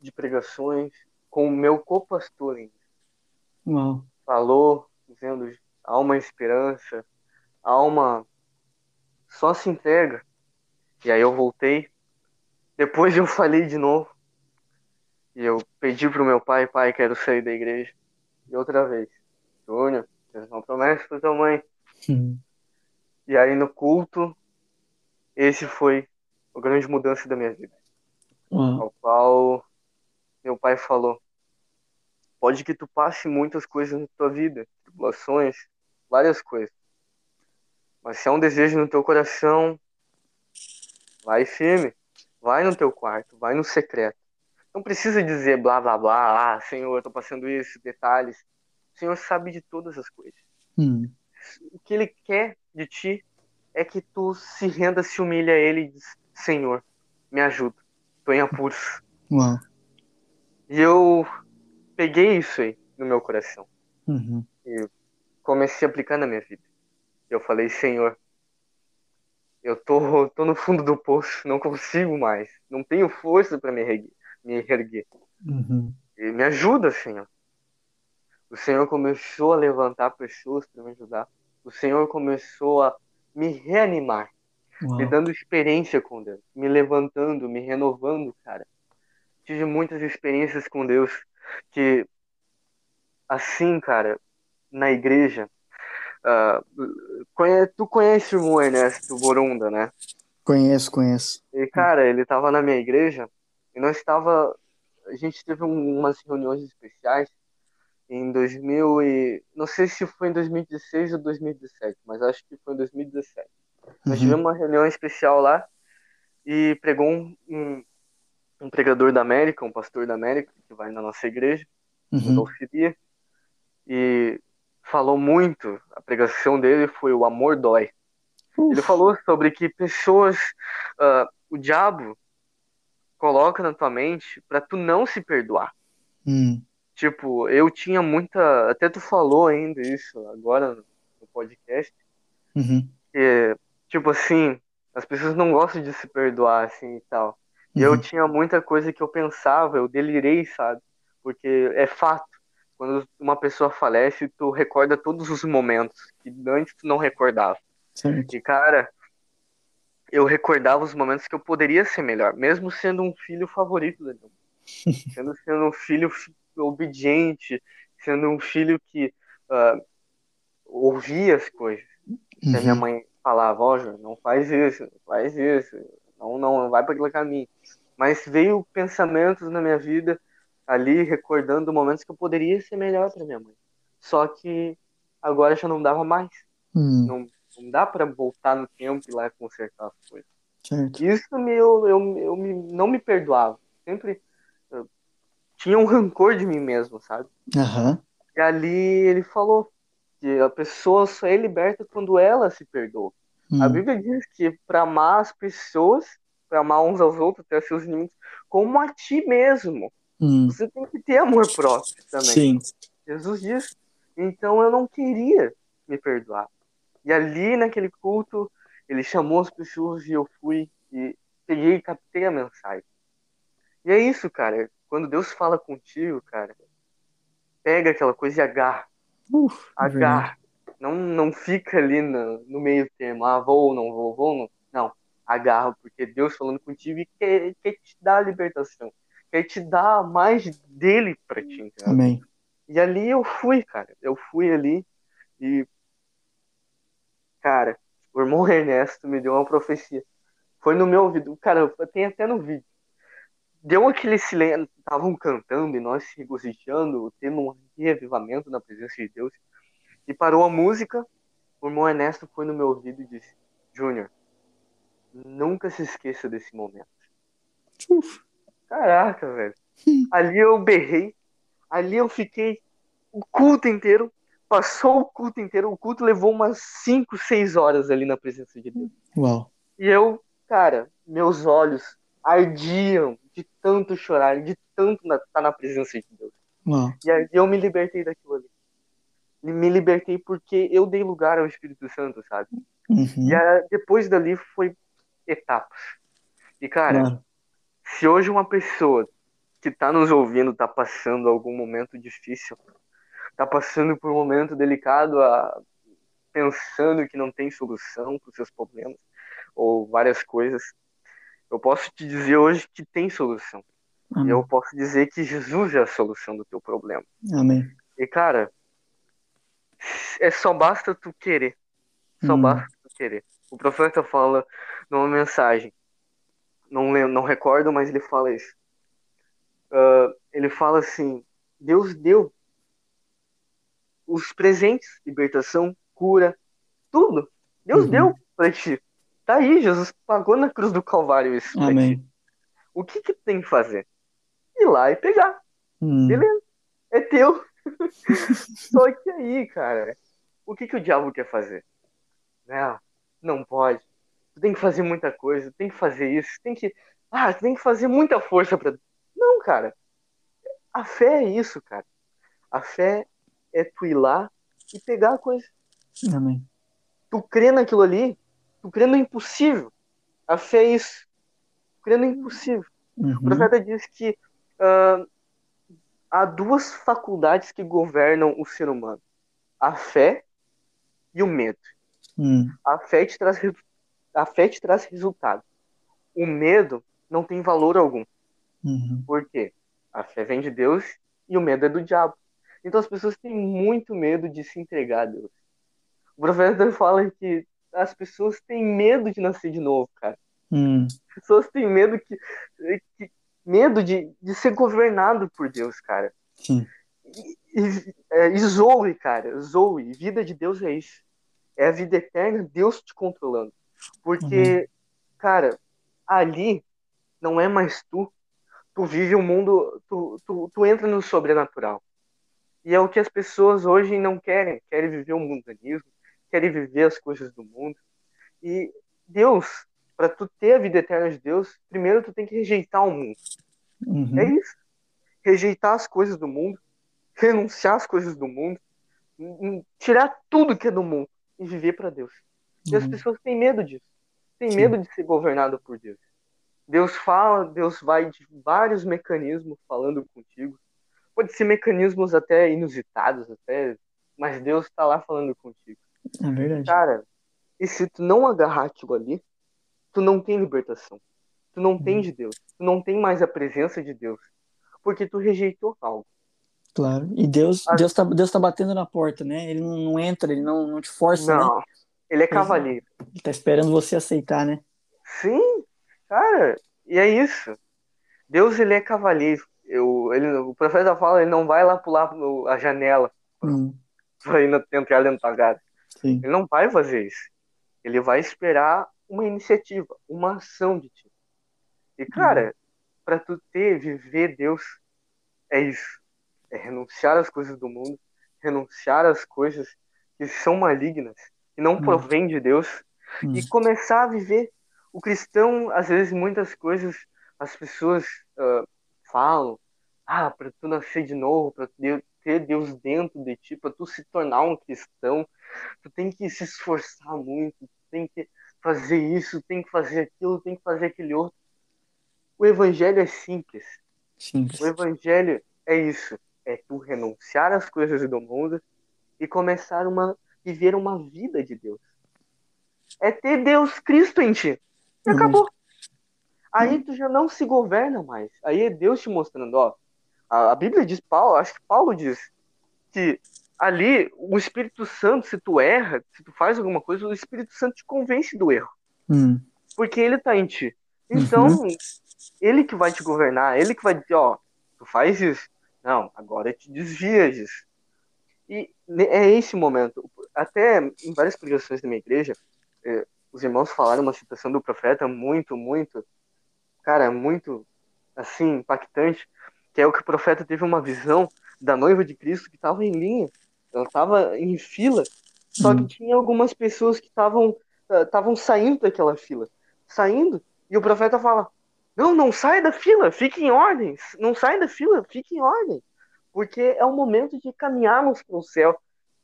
de pregações com o meu co-pastor falou, dizendo há uma esperança, há uma. Só se entrega. E aí eu voltei. Depois eu falei de novo. E eu pedi pro meu pai, pai, quero sair da igreja. E outra vez, Júnior, fez uma promessa pra tua mãe. Uhum. E aí no culto, esse foi uma grande mudança da minha vida. Uau. Ao qual meu pai falou: Pode que tu passe muitas coisas na tua vida, tribulações, várias coisas. Mas se há um desejo no teu coração, vai firme. Vai no teu quarto, vai no secreto. Não precisa dizer blá blá blá, ah, Senhor, eu tô passando isso, detalhes. O Senhor sabe de todas as coisas. Hum. O que Ele quer de ti é que tu se renda, se humilhe a Ele e diz, Senhor, me ajuda. Tô em apuros. Uau. E eu peguei isso aí no meu coração. Uhum. E comecei a aplicar na minha vida. Eu falei, Senhor, eu tô, tô no fundo do poço, não consigo mais. Não tenho força para me erguer. Me erguer. Uhum. Me ajuda, Senhor. O Senhor começou a levantar pessoas para me ajudar. O Senhor começou a me reanimar, Uau. me dando experiência com Deus, me levantando, me renovando, cara. Tive muitas experiências com Deus que, assim, cara, na igreja, ah, conhe- tu conhece o Ernesto Borunda, né? Conheço, conheço. E, cara, ele tava na minha igreja e nós estava. A gente teve um- umas reuniões especiais em 2000 e. Não sei se foi em 2016 ou 2017, mas acho que foi em 2017. Nós Uhum. tivemos uma reunião especial lá e pregou um, um, um pregador da América, um pastor da América, que vai na nossa igreja, Uhum. auxilia, e falou muito. A pregação dele foi o amor dói. Ele Uf. falou sobre que pessoas, ah, o diabo coloca na tua mente para tu não se perdoar. Hum. Tipo, eu tinha muita, até tu falou ainda isso agora no podcast, Uhum. que tipo assim, as pessoas não gostam de se perdoar assim e tal. E eu Uhum. tinha muita coisa que eu pensava, eu delirei, sabe? Porque é fato. Quando uma pessoa falece, tu recorda todos os momentos que antes tu não recordava. Certo. E, cara, eu recordava os momentos que eu poderia ser melhor, mesmo sendo um filho favorito da. Sendo, sendo um filho fi- obediente, sendo um filho que ah, ouvia as coisas. Que a minha Uhum. mãe falava, ó, Júnior, não faz isso, não faz isso, não, não, não vai para aquele caminho. Mas veio pensamentos na minha vida ali, recordando momentos que eu poderia ser melhor para minha mãe. Só que agora já não dava mais. Hum. Não, não dá para voltar no tempo e lá consertar as coisas. Certo. Isso me, eu, eu, eu me, não me perdoava. Sempre tinha um rancor de mim mesmo, sabe? Aham. E ali ele falou que a pessoa só é liberta quando ela se perdoa. A Hum. Bíblia diz que para amar as pessoas, para amar uns aos outros, até seus inimigos, como a ti mesmo. Hum. Você tem que ter amor próprio também. Sim. Jesus diz. Então eu não queria me perdoar. E ali naquele culto, ele chamou as pessoas e eu fui e peguei e captei a mensagem. E é isso, cara. Quando Deus fala contigo, cara, pega aquela coisa e agarra. Uf, é. Agarra. Não, não fica ali no, no meio termo. Ah, vou ou não vou, vou ou não. Não. Agarra, porque Deus falando contigo e quer, quer te dar a libertação. Quer te dar mais dele pra ti, entendeu? Amém. E ali eu fui, cara. Eu fui ali e. Cara, o irmão Ernesto me deu uma profecia. Foi no meu ouvido. Cara, tem até no vídeo. Deu aquele silêncio. Estavam cantando e nós se regozijando, tendo um reavivamento na presença de Deus. E parou a música. O irmão Ernesto foi no meu ouvido e disse: Júnior, nunca se esqueça desse momento. Uf. Caraca, velho. Ali eu berrei. Ali eu fiquei o culto inteiro. Passou o culto inteiro. O culto levou umas 5, 6 horas ali na presença de Deus. Uau. E eu, cara, meus olhos ardiam de tanto chorar, de tanto estar na presença de Deus. Uau. E aí eu me libertei daquilo ali. Me libertei porque eu dei lugar ao Espírito Santo, sabe? Uhum. E aí, depois dali foi etapas. E, cara, Claro. Se hoje uma pessoa que tá nos ouvindo tá passando algum momento difícil, tá passando por um momento delicado, a... pensando que não tem solução para os seus problemas ou várias coisas, eu posso te dizer hoje que tem solução. Amém. eu posso dizer que Jesus é a solução do teu problema. Amém. E cara, é só basta tu querer. Só Hum. basta tu querer. O profeta fala numa mensagem não, não recordo, mas ele fala isso. Uh, ele fala assim: Deus deu os presentes, libertação, cura, tudo. Deus uhum. deu para ti. Tá aí, Jesus pagou na cruz do Calvário isso. Amém. O que que tem que fazer? Ir lá e pegar. Hum. Beleza. É teu. Só que aí, cara, o que que o diabo quer fazer? Né? Não pode. Tu tem que fazer muita coisa, tem que fazer isso, tem que. Ah, tem que fazer muita força para. Não, cara. A fé é isso, cara. A fé é tu ir lá e pegar a coisa. Amém. Tu crê naquilo ali, tu crê no impossível. A fé é isso. Tu crê no impossível. Uhum. O profeta diz que uh, há duas faculdades que governam o ser humano: a fé e o medo. Uhum. A, fé te traz, a fé te traz resultado. O medo não tem valor algum. Uhum. Por quê? A fé vem de Deus e o medo é do diabo. Então as pessoas têm muito medo de se entregar a Deus. O profeta fala que as pessoas têm medo de nascer de novo, cara. Hum. As pessoas têm medo que, que medo de, de ser governado por Deus, cara. Sim. E, e, é, e Zoe, cara, Zoe, vida de Deus é isso. É a vida eterna, Deus te controlando. Porque, uhum. cara, ali não é mais tu. Tu vive o um mundo, tu, tu, tu entra no sobrenatural. E é o que as pessoas hoje não querem. Querem viver o mundanismo, querem viver as coisas do mundo. E Deus, para tu ter a vida eterna de Deus, primeiro tu tem que rejeitar o mundo. Uhum. É isso. Rejeitar as coisas do mundo, renunciar às coisas do mundo, tirar tudo que é do mundo e viver para Deus. E uhum. as pessoas têm medo disso. Têm Sim. medo de ser governado por Deus. Deus fala, Deus vai de vários mecanismos falando contigo. Pode ser mecanismos até inusitados, até, mas Deus está lá falando contigo. É verdade. Cara, e se tu não agarrar aquilo ali, tu não tem libertação. Tu não tem uhum. de Deus. Tu não tem mais a presença de Deus. Porque tu rejeitou algo. Claro. E Deus, a... Deus tá, Deus tá batendo na porta, né? Ele não, não entra, ele não, não te força, não. né? Ele é cavaleiro. Ele tá esperando você aceitar, né? Sim, cara. E é isso. Deus, ele é cavaleiro. Eu, ele, o profeta fala, ele não vai lá pular a janela hum. pra ir entrar dentro da casa. Sim. Ele não vai fazer isso. Ele vai esperar uma iniciativa, uma ação de ti. E, cara, uhum. para tu ter, viver Deus, é isso. É renunciar às coisas do mundo, renunciar às coisas que são malignas, que não uhum. provém de Deus, e começar a viver. O cristão, às vezes, muitas coisas, as pessoas uh, falam, ah, para tu nascer de novo, para ter Deus dentro de ti, para tu se tornar um cristão, tu tem que se esforçar muito, tu tem que fazer isso, tem que fazer aquilo, tem que fazer aquele outro. O evangelho é simples. simples. O evangelho é isso, é tu renunciar às coisas do mundo e começar uma viver uma vida de Deus. É ter Deus Cristo em ti. E uhum. acabou. Aí tu já não se governa mais. Aí é Deus te mostrando, ó. A, Bíblia diz, Paulo, acho que Paulo diz que ali o Espírito Santo, se tu erra, se tu faz alguma coisa, o Espírito Santo te convence do erro. Hum. Porque ele tá em ti. Então, uhum. ele que vai te governar, ele que vai dizer, ó, tu faz isso. Não, agora te desvia disso. E é esse momento. Até em várias pregações da minha igreja, eh, os irmãos falaram uma citação do profeta muito, muito, cara, muito, assim, impactante, que é o que o profeta teve uma visão da noiva de Cristo que estava em linha ela estava em fila, só que uhum. tinha algumas pessoas que estavam estavam uh, saindo daquela fila, saindo, e o profeta fala: "Não, não sai da fila, fique em ordem, não sai da fila, fique em ordem, porque é o momento de caminharmos para o céu".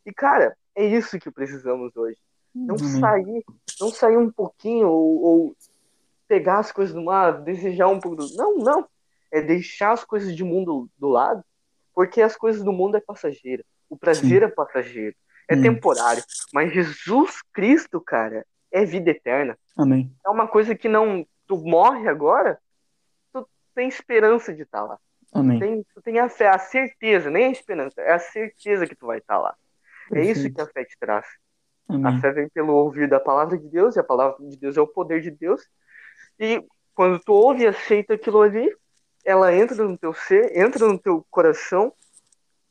E cara, é isso que precisamos hoje. Não uhum. sair, não sair um pouquinho ou, ou pegar as coisas do mar, desejar um pouco do... Não, não. É deixar as coisas de mundo do lado, porque as coisas do mundo é passageira. O prazer Sim. é passageiro, é hum. temporário. Mas Jesus Cristo, cara, é vida eterna. Amém. É uma coisa que não. Tu morre agora, tu tem esperança de estar tá lá. Amém. Tu tem, tu tem a fé, a certeza, nem a esperança, é a certeza que tu vai estar tá lá. É isso que a fé te traz. Amém. A fé vem pelo ouvir da palavra de Deus, e a palavra de Deus é o poder de Deus. E quando tu ouve e aceita aquilo ali, ela entra no teu ser, entra no teu coração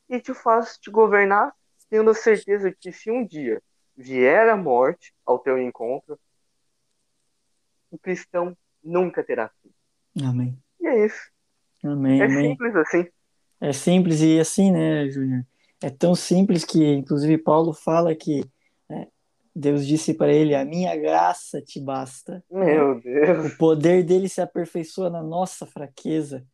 e te faz te governar, tendo a certeza que se um dia vier a morte ao teu encontro, o cristão nunca terá fim. Amém. E é isso. Amém, é amém. simples assim. É simples e assim, né, Júnior? É tão simples que, inclusive, Paulo fala que né, Deus disse para ele: A minha graça te basta. Meu Deus. O poder dele se aperfeiçoa na nossa fraqueza.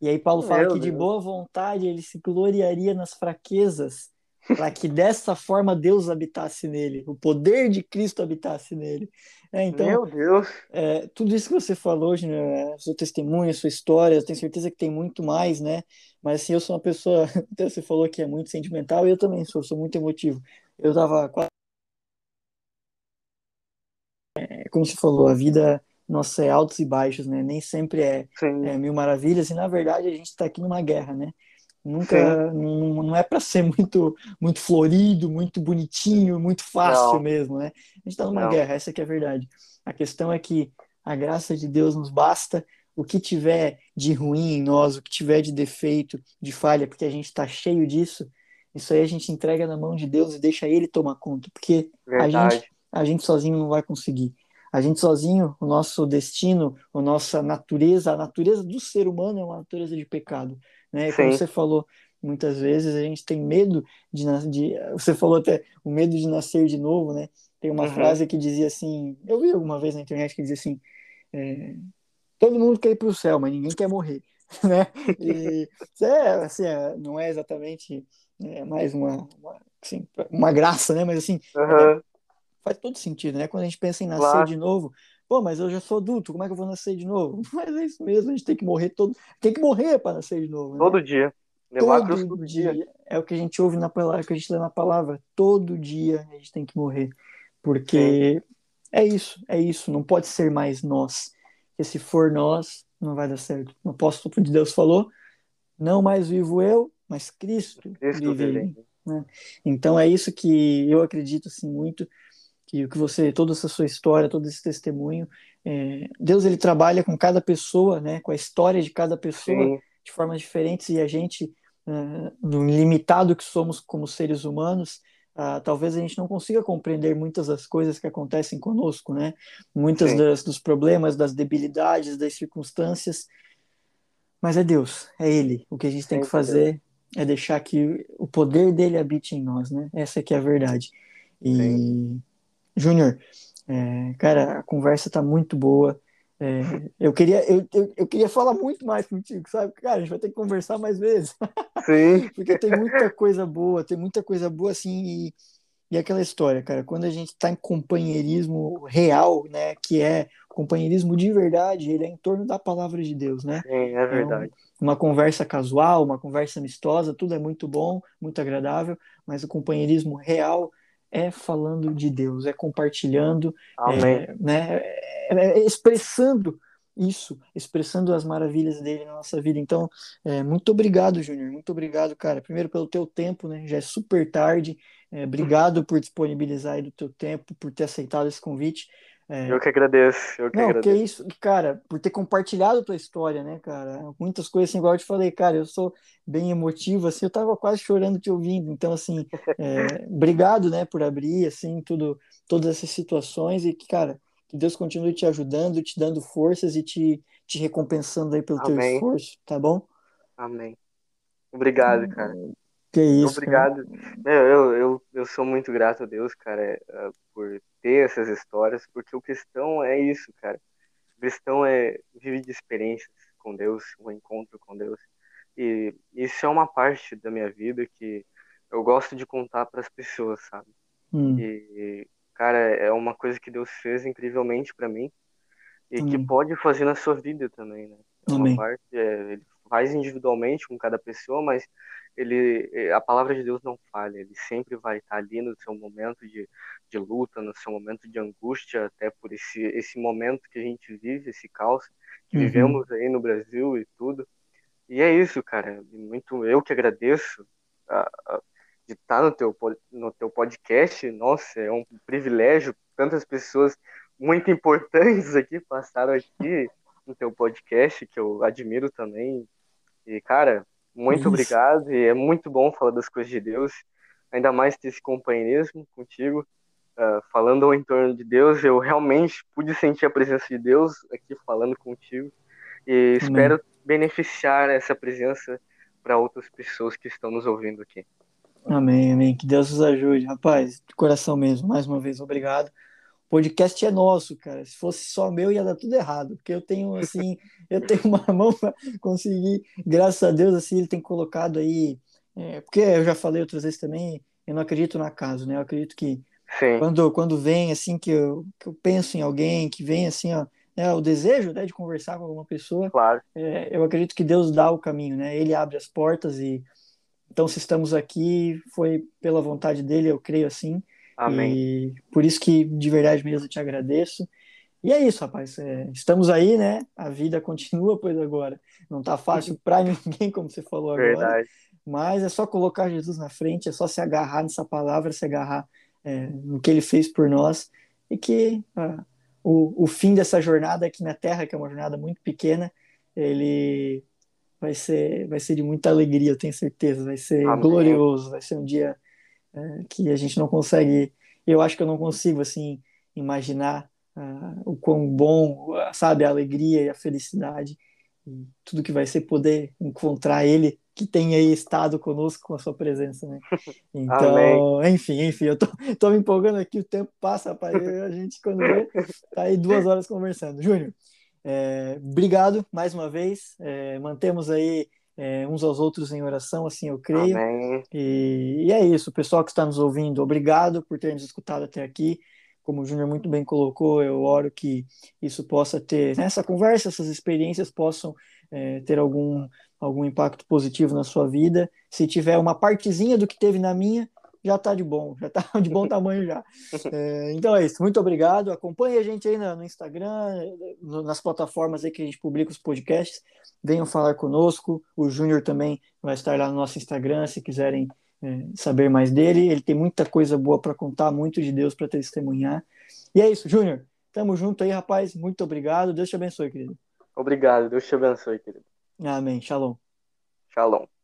E aí, Paulo fala Meu que de Deus. boa vontade ele se gloriaria nas fraquezas, para que dessa forma Deus habitasse nele, o poder de Cristo habitasse nele. É, então, Meu Deus. é, tudo isso que você falou, Júnior, é, seu testemunho, sua história, eu tenho certeza que tem muito mais, né? Mas assim, eu sou uma pessoa, até você falou que é muito sentimental, e eu também sou, sou muito emotivo. Eu tava quase. É, como você falou, a vida nossa é altos e baixos, né? Nem sempre é, é mil maravilhas, e na verdade a gente está aqui numa guerra, né? Nunca, não, não é para ser muito, muito florido, muito bonitinho, muito fácil Não. mesmo, né? A gente está numa Não. guerra, essa que é a verdade. A questão é que a graça de Deus nos basta. O que tiver de ruim em nós, o que tiver de defeito, de falha, porque a gente está cheio disso, isso aí a gente entrega na mão de Deus e deixa Ele tomar conta, porque a Verdade. gente, a gente sozinho não vai conseguir. A gente sozinho, o nosso destino, a nossa natureza, a natureza do ser humano é uma natureza de pecado, né? Como você falou, muitas vezes a gente tem medo de, de você falou até o medo de nascer de novo, né? Tem uma Uhum. frase que dizia assim, eu vi alguma vez na internet que dizia assim, é, todo mundo quer ir para o céu, mas ninguém quer morrer, né? E é, assim, é, não é exatamente é, mais uma, uma, assim, uma graça, né? Mas assim, Aham. faz todo sentido, né? Quando a gente pensa em nascer Claro. de novo, pô, mas eu já sou adulto, como é que eu vou nascer de novo? Mas é isso mesmo, a gente tem que morrer todo, tem que morrer para nascer de novo, né? Todo dia. Levar todo todo dia. dia. É o que a gente ouve na palavra, que a gente lê na palavra. Todo dia a gente tem que morrer. Porque é isso, é isso. Não pode ser mais nós. Porque se for nós, não vai dar certo. O apóstolo de Deus falou: não mais vivo eu, mas Cristo, Cristo vive né? Então é isso que eu acredito assim muito que o que você toda essa sua história todo esse testemunho é, Deus ele trabalha com cada pessoa né com a história de cada pessoa Sim. de formas diferentes e a gente ah, no limitado que somos como seres humanos ah, talvez a gente não consiga compreender muitas das coisas que acontecem conosco né muitas Sim. das, dos problemas das debilidades das circunstâncias mas é Deus é Ele o que a gente tem que Sempre fazer é deixar que o poder dele habite em nós, né? Essa que é a verdade. E, Júnior, é, cara, a conversa tá muito boa. É, eu, queria, eu, eu, eu queria falar muito mais contigo, sabe? Cara, a gente vai ter que conversar mais vezes, Sim. porque tem muita coisa boa, tem muita coisa boa assim. E, e aquela história, cara, quando a gente tá em companheirismo real, né? Que é companheirismo de verdade, ele é em torno da palavra de Deus, né? Sim, é verdade. uma conversa casual, uma conversa amistosa, tudo é muito bom, muito agradável, mas o companheirismo real é falando de Deus, é compartilhando, é, né, é, é expressando isso, expressando as maravilhas dele na nossa vida. Então, é, muito obrigado, Júnior, muito obrigado, cara. Primeiro pelo teu tempo, né? Já é super tarde. É, obrigado por disponibilizar aí do teu tempo, por ter aceitado esse convite. É, Eu que agradeço. Eu que não, que agradeço. isso, cara, por ter compartilhado a tua história, né, cara? Muitas coisas assim, igual eu te falei, cara, eu sou bem emotivo, assim, eu tava quase chorando te ouvindo. Então, assim, é, obrigado, né, por abrir, assim, tudo, todas essas situações e que, cara, que Deus continue te ajudando, te dando forças e te, te recompensando aí pelo teu Amém. esforço, tá bom? Amém. Obrigado, cara. Que isso. Obrigado. Eu, eu, eu sou muito grato a Deus, cara, eh, por ter essas histórias, porque o cristão é isso, cara. O cristão é vive de experiências com Deus, um encontro com Deus. E isso é uma parte da minha vida que eu gosto de contar para as pessoas, sabe? Hum, E, cara, é uma coisa que Deus fez incrivelmente para mim e que pode fazer na sua vida também, né? É uma Amém. parte, é, ele faz individualmente com cada pessoa, mas ele, é, a palavra de Deus não falha, ele sempre vai estar ali no seu momento de, de luta, no seu momento de angústia, até por esse, esse momento que a gente vive, esse caos que Uhum. vivemos aí no Brasil e tudo. E é isso, cara, muito eu que agradeço a- a- de estar no teu, no teu podcast, nossa, é um privilégio, tantas pessoas muito importantes aqui passaram aqui, no teu podcast, que eu admiro também. E, cara, muito Isso. obrigado. E é muito bom falar das coisas de Deus, ainda mais ter esse companheirismo contigo. Uh, falando ao entorno de Deus, eu realmente pude sentir a presença de Deus aqui falando contigo. E espero beneficiar essa presença para outras pessoas que estão nos ouvindo aqui. Amém, amém. Que Deus nos ajude. Rapaz, de coração mesmo, mais uma vez, obrigado. O podcast é nosso, cara. Se fosse só meu, ia dar tudo errado. Porque eu tenho, assim, eu tenho uma mão para conseguir, graças a Deus, assim, ele tem colocado aí. É, porque eu já falei outras vezes também, eu não acredito no acaso, né? Eu acredito que quando, quando vem, assim, que eu, que eu penso em alguém, que vem, assim, ó, é, o desejo né, de conversar com alguma pessoa, claro. é, eu acredito que Deus dá o caminho, né? Ele abre as portas e então se estamos aqui foi pela vontade dele, eu creio assim. Amém. E por isso que de verdade mesmo eu te agradeço. E é isso, rapaz. É, estamos aí, né? A vida continua, pois agora. Não tá fácil para ninguém, como você falou agora. Verdade. Mas é só colocar Jesus na frente, é só se agarrar nessa palavra, se agarrar é, no que ele fez por nós. E que ah, o, o fim dessa jornada aqui na Terra, que é uma jornada muito pequena, ele vai ser, vai ser de muita alegria, eu tenho certeza. Vai ser Amém. glorioso, vai ser um dia é, que a gente não consegue. Eu acho que eu não consigo assim imaginar uh, o quão bom, sabe, a alegria e a felicidade e tudo que vai ser poder encontrar Ele que tem aí estado conosco com a sua presença, né? Então, Amém. enfim, enfim, eu tô, tô me empolgando aqui, o tempo passa, rapaz, a gente quando vê, tá aí duas horas conversando. Júnior, é, obrigado mais uma vez, é, mantemos aí é, uns aos outros em oração, assim eu creio. E, e, é isso, pessoal que está nos ouvindo, obrigado por ter nos escutado até aqui. Como o Júnior muito bem colocou, eu oro que isso possa ter, nessa conversa, essas experiências possam é, ter algum algum impacto positivo na sua vida. Se tiver uma partezinha do que teve na minha, já está de bom, já está de bom tamanho já. É, então é isso, muito obrigado. Acompanhe a gente aí no, Instagram, no, nas plataformas aí que a gente publica os podcasts. Venham falar conosco. O Júnior também vai estar lá no nosso Instagram, se quiserem é, saber mais dele. Ele tem muita coisa boa para contar, muito de Deus para testemunhar. E é isso, Júnior. Tamo junto aí, rapaz. Muito obrigado. Deus te abençoe, querido. Obrigado. Deus te abençoe, querido. Amém. Shalom. Shalom.